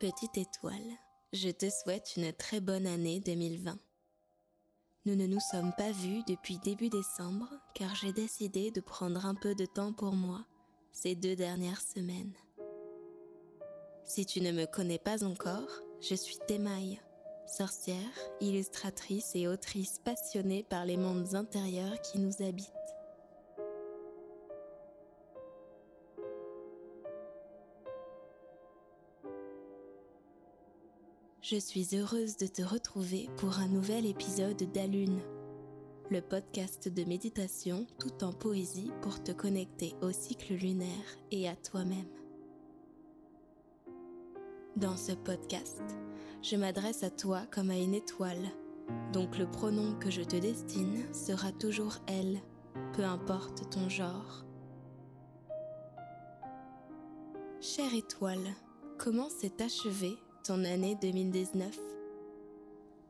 Petite étoile, je te souhaite une très bonne année 2020. Nous ne nous sommes pas vus depuis début décembre car j'ai décidé de prendre un peu de temps pour moi ces deux dernières semaines. Si tu ne me connais pas encore, je suis Temaille, sorcière, illustratrice et autrice passionnée par les mondes intérieurs qui nous habitent. Je suis heureuse de te retrouver pour un nouvel épisode d'Alune, le podcast de méditation tout en poésie pour te connecter au cycle lunaire et à toi-même. Dans ce podcast, je m'adresse à toi comme à une étoile, donc le pronom que je te destine sera toujours elle, peu importe ton genre. Chère étoile, comment s'est achevée ton année 2019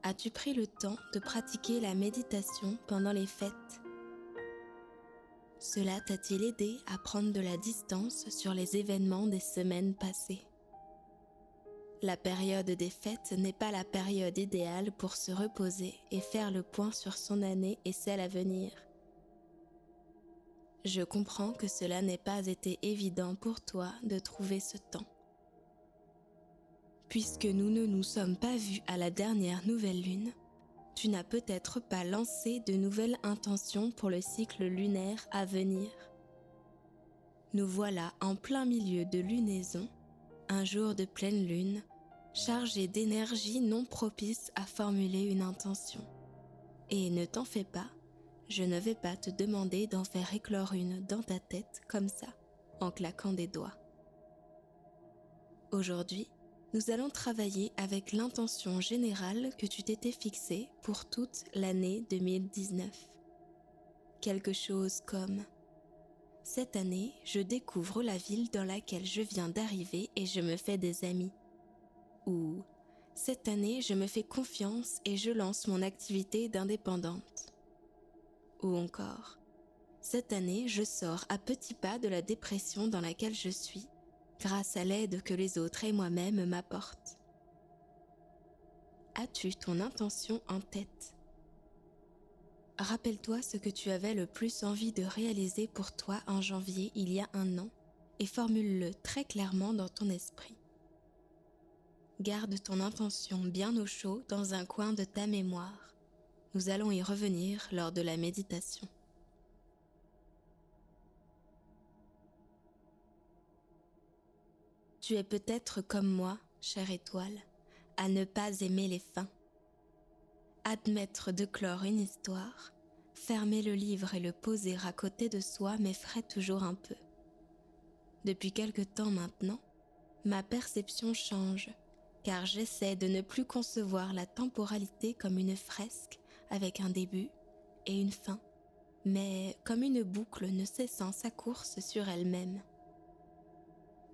As-tu pris le temps de pratiquer la méditation pendant les fêtes? Cela t'a-t-il aidé à prendre de la distance sur les événements des semaines passées? La période des fêtes n'est pas la période idéale pour se reposer et faire le point sur son année et celle à venir. Je comprends que cela n'ait pas été évident pour toi de trouver ce temps. Puisque nous ne nous sommes pas vus à la dernière nouvelle lune, tu n'as peut-être pas lancé de nouvelles intentions pour le cycle lunaire à venir. Nous voilà en plein milieu de lunaison, un jour de pleine lune, chargé d'énergie non propice à formuler une intention. Et ne t'en fais pas, je ne vais pas te demander d'en faire éclore une dans ta tête comme ça, en claquant des doigts. Aujourd'hui, nous allons travailler avec l'intention générale que tu t'étais fixée pour toute l'année 2019. Quelque chose comme Cette année, je découvre la ville dans laquelle je viens d'arriver et je me fais des amis ou Cette année, je me fais confiance et je lance mon activité d'indépendante. Ou encore Cette année, je sors à petits pas de la dépression dans laquelle je suis grâce à l'aide que les autres et moi-même m'apportent. As-tu ton intention en tête? Rappelle-toi ce que tu avais le plus envie de réaliser pour toi en janvier il y a un an et formule-le très clairement dans ton esprit garde ton intention bien au chaud dans un coin de ta mémoire. Nous allons y revenir lors de la méditation. Tu es peut-être comme moi, chère étoile, à ne pas aimer les fins. Admettre de clore une histoire, fermer le livre et le poser à côté de soi m'effraie toujours un peu. Depuis quelque temps maintenant, ma perception change car j'essaie de ne plus concevoir la temporalité comme une fresque avec un début et une fin, mais comme une boucle ne cessant sa course sur elle-même.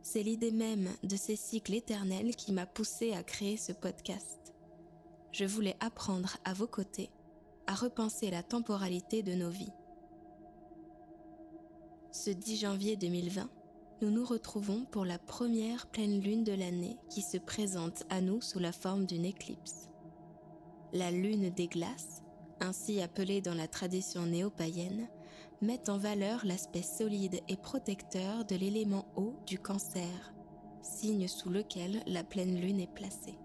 C'est l'idée même de ces cycles éternels qui m'a poussé à créer ce podcast. Je voulais apprendre à vos côtés à repenser la temporalité de nos vies. Ce 10 janvier 2020, nous nous retrouvons pour la première pleine lune de l'année qui se présente à nous sous la forme d'une éclipse. La lune des glaces, ainsi appelée dans la tradition néo-païenne, met en valeur l'aspect solide et protecteur de l'élément eau du cancer, signe sous lequel la pleine lune est placée.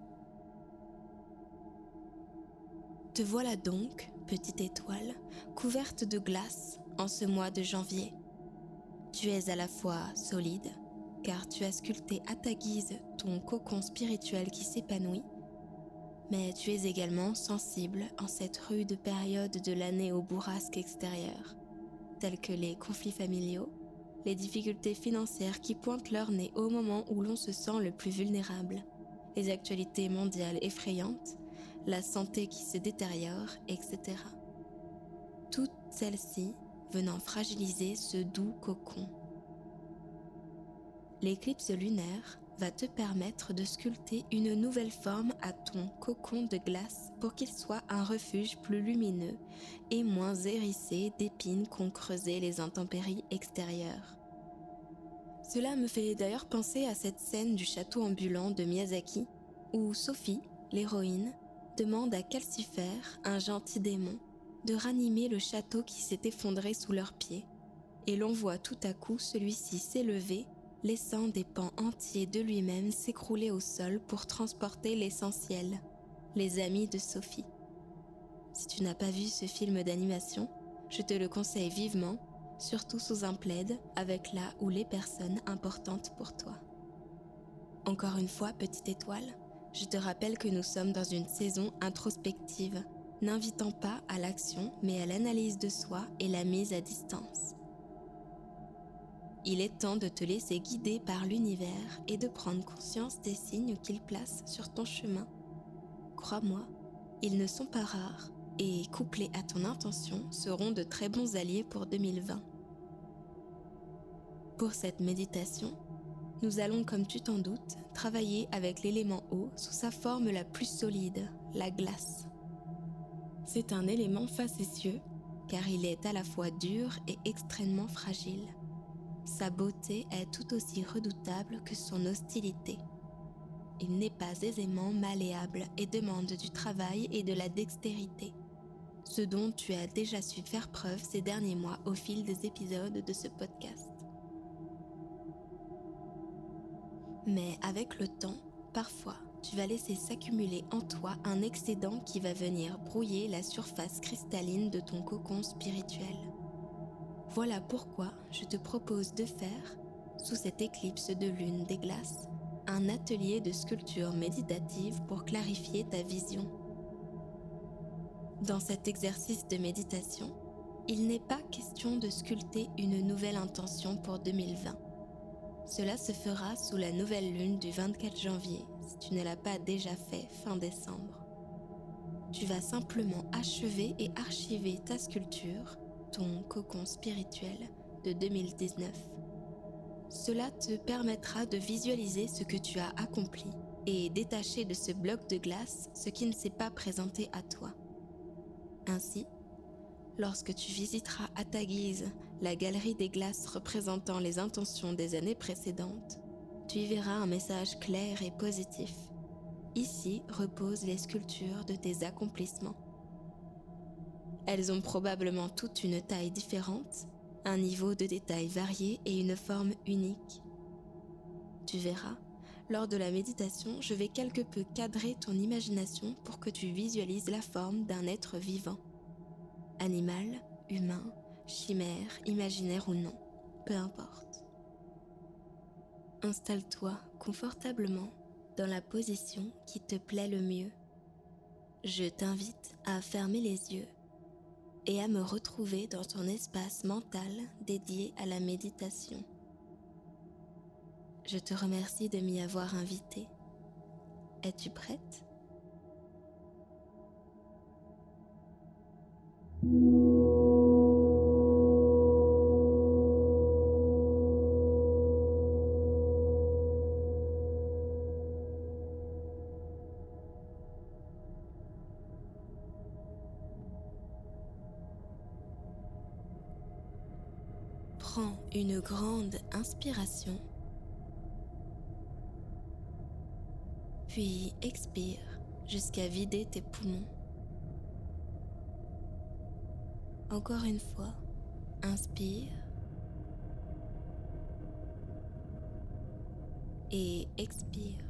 Te voilà donc, petite étoile, couverte de glace en ce mois de janvier tu es à la fois solide, car tu as sculpté à ta guise ton cocon spirituel qui s'épanouit, mais tu es également sensible en cette rude période de l'année au bourrasque extérieur, telles que les conflits familiaux, les difficultés financières qui pointent leur nez au moment où l'on se sent le plus vulnérable, les actualités mondiales effrayantes, la santé qui se détériore, etc. Toutes celles-ci venant fragiliser ce doux cocon. L'éclipse lunaire va te permettre de sculpter une nouvelle forme à ton cocon de glace pour qu'il soit un refuge plus lumineux et moins hérissé d'épines qu'ont creusé les intempéries extérieures. Cela me fait d'ailleurs penser à cette scène du château ambulant de Miyazaki, où Sophie, l'héroïne, demande à Calcifer, un gentil démon, de ranimer le château qui s'est effondré sous leurs pieds, et l'on voit tout à coup celui-ci s'élever, laissant des pans entiers de lui-même s'écrouler au sol pour transporter l'essentiel, les amis de Sophie. Si tu n'as pas vu ce film d'animation, je te le conseille vivement, surtout sous un plaid avec là ou les personnes importantes pour toi. Encore une fois, petite étoile, je te rappelle que nous sommes dans une saison introspective, n'invitant pas à l'action mais à l'analyse de soi et la mise à distance. Il est temps de te laisser guider par l'univers et de prendre conscience des signes qu'il place sur ton chemin. Crois-moi, ils ne sont pas rares et, couplés à ton intention, seront de très bons alliés pour 2020. Pour cette méditation, nous allons, comme tu t'en doutes, travailler avec l'élément eau sous sa forme la plus solide, la glace. C'est un élément facétieux car il est à la fois dur et extrêmement fragile. Sa beauté est tout aussi redoutable que son hostilité. Il n'est pas aisément malléable et demande du travail et de la dextérité, ce dont tu as déjà su faire preuve ces derniers mois au fil des épisodes de ce podcast. Mais avec le temps, parfois, tu vas laisser s'accumuler en toi un excédent qui va venir brouiller la surface cristalline de ton cocon spirituel. Voilà pourquoi je te propose de faire, sous cette éclipse de lune des glaces, un atelier de sculpture méditative pour clarifier ta vision. Dans cet exercice de méditation, il n'est pas question de sculpter une nouvelle intention pour 2020 cela se fera sous la nouvelle lune du 24 janvier, si tu ne l'as pas déjà fait fin décembre. Tu vas simplement achever et archiver ta sculpture, ton cocon spirituel de 2019. Cela te permettra de visualiser ce que tu as accompli et détacher de ce bloc de glace ce qui ne s'est pas présenté à toi. Ainsi, lorsque tu visiteras à ta guise la galerie des glaces représentant les intentions des années précédentes, tu y verras un message clair et positif. Ici reposent les sculptures de tes accomplissements. Elles ont probablement toutes une taille différente, un niveau de détail varié et une forme unique. Tu verras, lors de la méditation, je vais quelque peu cadrer ton imagination pour que tu visualises la forme d'un être vivant. Animal, humain, chimère, imaginaire ou non, peu importe. Installe-toi confortablement dans la position qui te plaît le mieux. Je t'invite à fermer les yeux et à me retrouver dans ton espace mental dédié à la méditation. Je te remercie de m'y avoir invité. Es-tu prête? Prends une grande inspiration, puis expire jusqu'à vider tes poumons. Encore une fois, inspire et expire.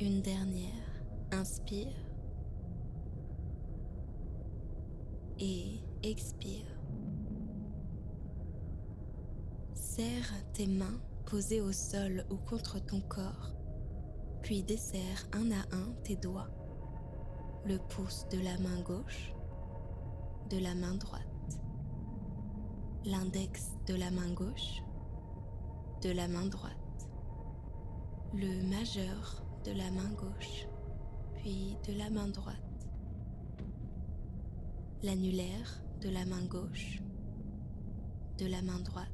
Une dernière, inspire et expire. Serre tes mains posées au sol ou contre ton corps, puis desserre un à un tes doigts, le pouce de la main gauche, de la main droite, l'index de la main gauche, de la main droite, le majeur de la main gauche, puis de la main droite, l'annulaire de la main gauche, de la main droite,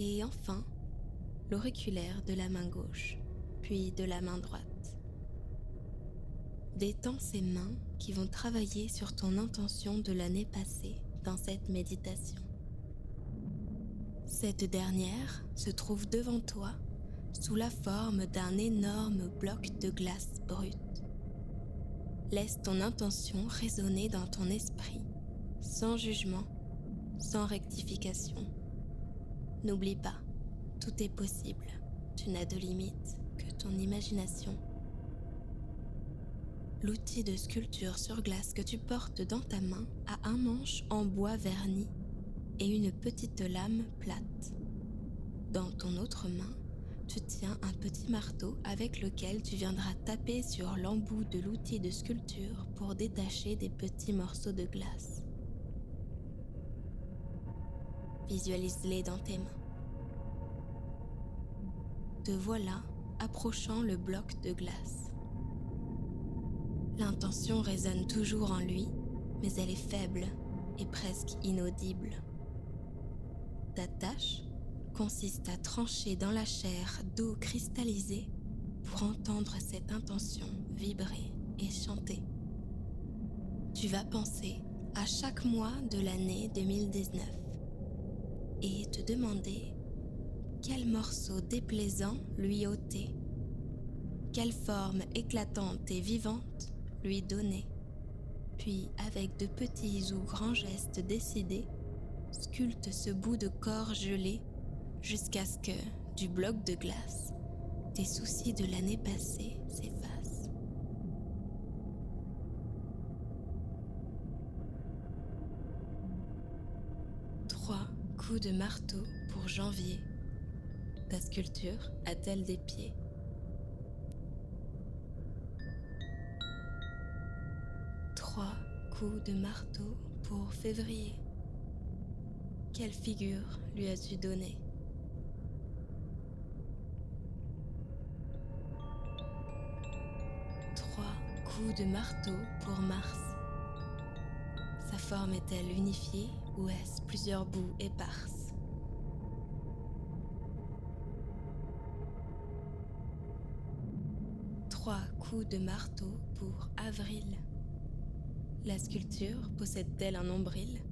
et enfin l'auriculaire de la main gauche, puis de la main droite. Détends ces mains qui vont travailler sur ton intention de l'année passée dans cette méditation. Cette dernière se trouve devant toi sous la forme d'un énorme bloc de glace brute. Laisse ton intention résonner dans ton esprit, sans jugement, sans rectification. N'oublie pas, tout est possible, tu n'as de limite que ton imagination. L'outil de sculpture sur glace que tu portes dans ta main a un manche en bois verni et une petite lame plate. Dans ton autre main, tu tiens un petit marteau avec lequel tu viendras taper sur l'embout de l'outil de sculpture pour détacher des petits morceaux de glace. Visualise-les dans tes mains. Te voilà approchant le bloc de glace. L'intention résonne toujours en lui, mais elle est faible et presque inaudible. Ta tâche consiste à trancher dans la chair d'eau cristallisée pour entendre cette intention vibrer et chanter. Tu vas penser à chaque mois de l'année 2019 et te demander quel morceau déplaisant lui ôter, quelle forme éclatante et vivante lui donner, puis avec de petits ou grands gestes décidés, sculpte ce bout de corps gelé jusqu'à ce que, du bloc de glace, tes soucis de l'année passée s'effacent. De marteau pour janvier. Ta sculpture a-t-elle des pieds? Trois coups de marteau pour février. Quelle figure lui as-tu donné Trois coups de marteau pour Mars. Sa forme est-elle unifiée? Ou est-ce plusieurs bouts éparses Trois coups de marteau pour Avril. La sculpture possède-t-elle un nombril?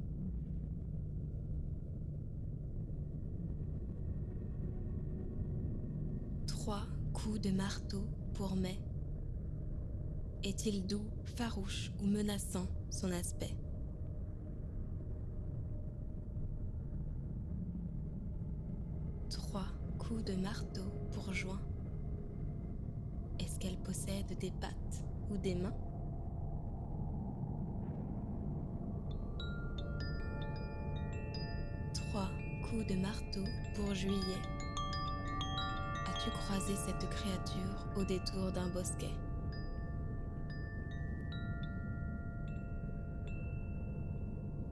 Trois coups de marteau pour mai. Est-il doux, farouche ou menaçant son aspect? Trois coups de marteau pour juin. Est-ce qu'elle possède des pattes ou des mains? Trois coups de marteau pour juillet. As-tu croisé cette créature au détour d'un bosquet?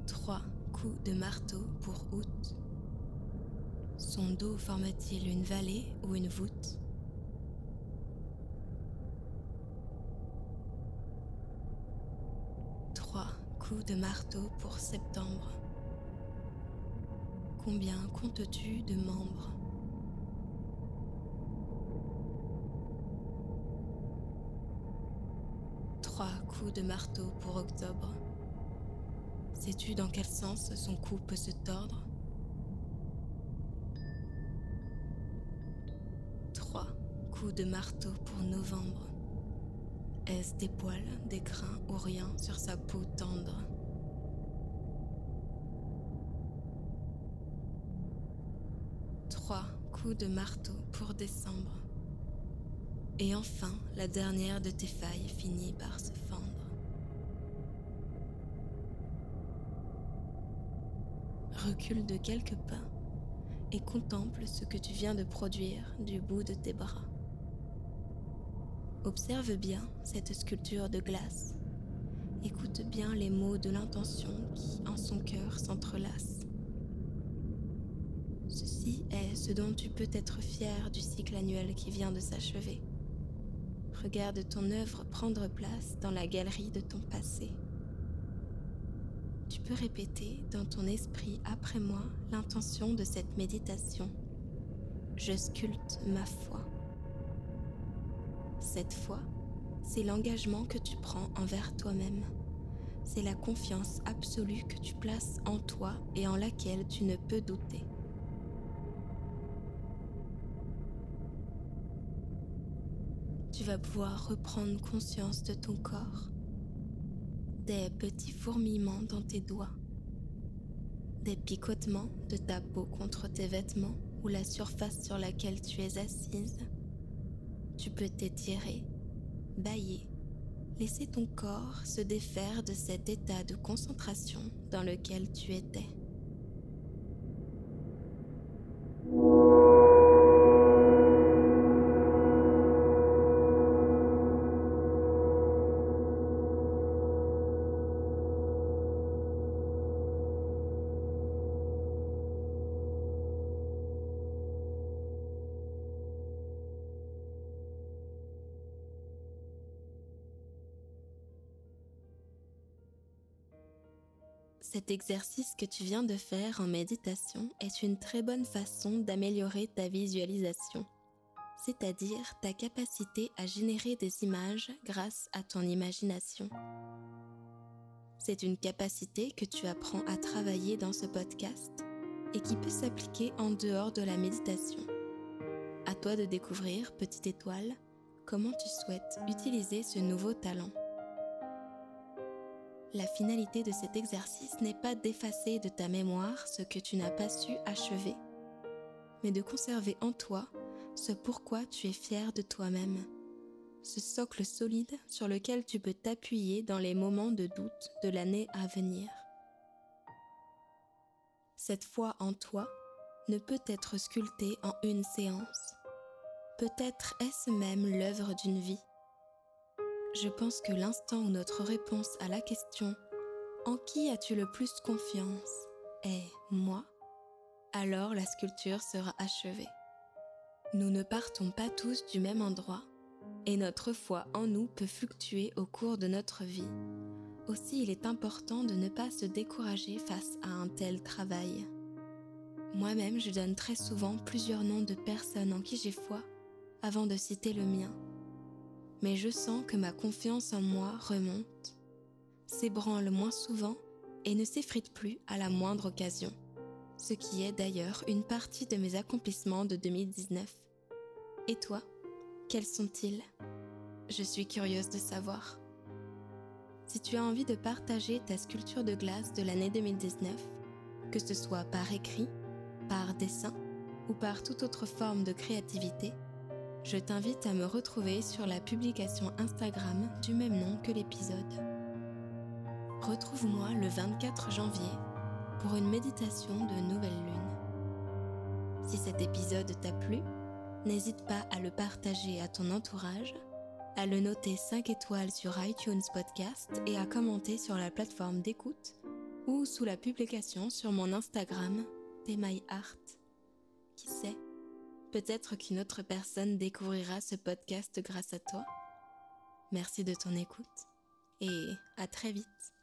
Trois coups de marteau pour août. Son dos forme-t-il une vallée ou une voûte Trois coups de marteau pour septembre. Combien comptes-tu de membres Trois coups de marteau pour octobre. Sais-tu dans quel sens son cou peut se tordre de marteau pour novembre. Est-ce des poils, des grains ou rien sur sa peau tendre? Trois coups de marteau pour décembre. Et enfin, la dernière de tes failles finit par se fendre. Recule de quelques pas et contemple ce que tu viens de produire du bout de tes bras. Observe bien cette sculpture de glace. Écoute bien les mots de l'intention qui, en son cœur, s'entrelacent. Ceci est ce dont tu peux être fier du cycle annuel qui vient de s'achever. Regarde ton œuvre prendre place dans la galerie de ton passé. Tu peux répéter dans ton esprit après moi l'intention de cette méditation. Je sculpte ma foi cette foi, c'est l'engagement que tu prends envers toi-même. C'est la confiance absolue que tu places en toi et en laquelle tu ne peux douter. Tu vas pouvoir reprendre conscience de ton corps, des petits fourmillements dans tes doigts, des picotements de ta peau contre tes vêtements ou la surface sur laquelle tu es assise tu peux t'étirer, bailler, laisser ton corps se défaire de cet état de concentration dans lequel tu étais. Cet exercice que tu viens de faire en méditation est une très bonne façon d'améliorer ta visualisation, c'est-à-dire ta capacité à générer des images grâce à ton imagination. C'est une capacité que tu apprends à travailler dans ce podcast et qui peut s'appliquer en dehors de la méditation. À toi de découvrir, petite étoile, comment tu souhaites utiliser ce nouveau talent. La finalité de cet exercice n'est pas d'effacer de ta mémoire ce que tu n'as pas su achever, mais de conserver en toi ce pourquoi tu es fier de toi-même, ce socle solide sur lequel tu peux t'appuyer dans les moments de doute de l'année à venir. Cette foi en toi ne peut être sculptée en une séance. Peut-être est-ce même l'œuvre d'une vie je pense que l'instant où notre réponse à la question En qui as-tu le plus confiance? est moi, alors la sculpture sera achevée. Nous ne partons pas tous du même endroit et notre foi en nous peut fluctuer au cours de notre vie. Aussi il est important de ne pas se décourager face à un tel travail. Moi-même, je donne très souvent plusieurs noms de personnes en qui j'ai foi avant de citer le mien mais je sens que ma confiance en moi remonte, s'ébranle moins souvent et ne s'effrite plus à la moindre occasion, ce qui est d'ailleurs une partie de mes accomplissements de 2019. Et toi, quels sont-ils? Je suis curieuse de savoir. Si tu as envie de partager ta sculpture de glace de l'année 2019, que ce soit par écrit, par dessin ou par toute autre forme de créativité, je t'invite à me retrouver sur la publication Instagram du même nom que l'épisode. Retrouve-moi le 24 janvier pour une méditation de nouvelle lune. Si cet épisode t'a plu, n'hésite pas à le partager à ton entourage, à le noter 5 étoiles sur iTunes Podcast et à commenter sur la plateforme d'écoute ou sous la publication sur mon Instagram, Art. Qui sait? Peut-être qu'une autre personne découvrira ce podcast grâce à toi. Merci de ton écoute et à très vite.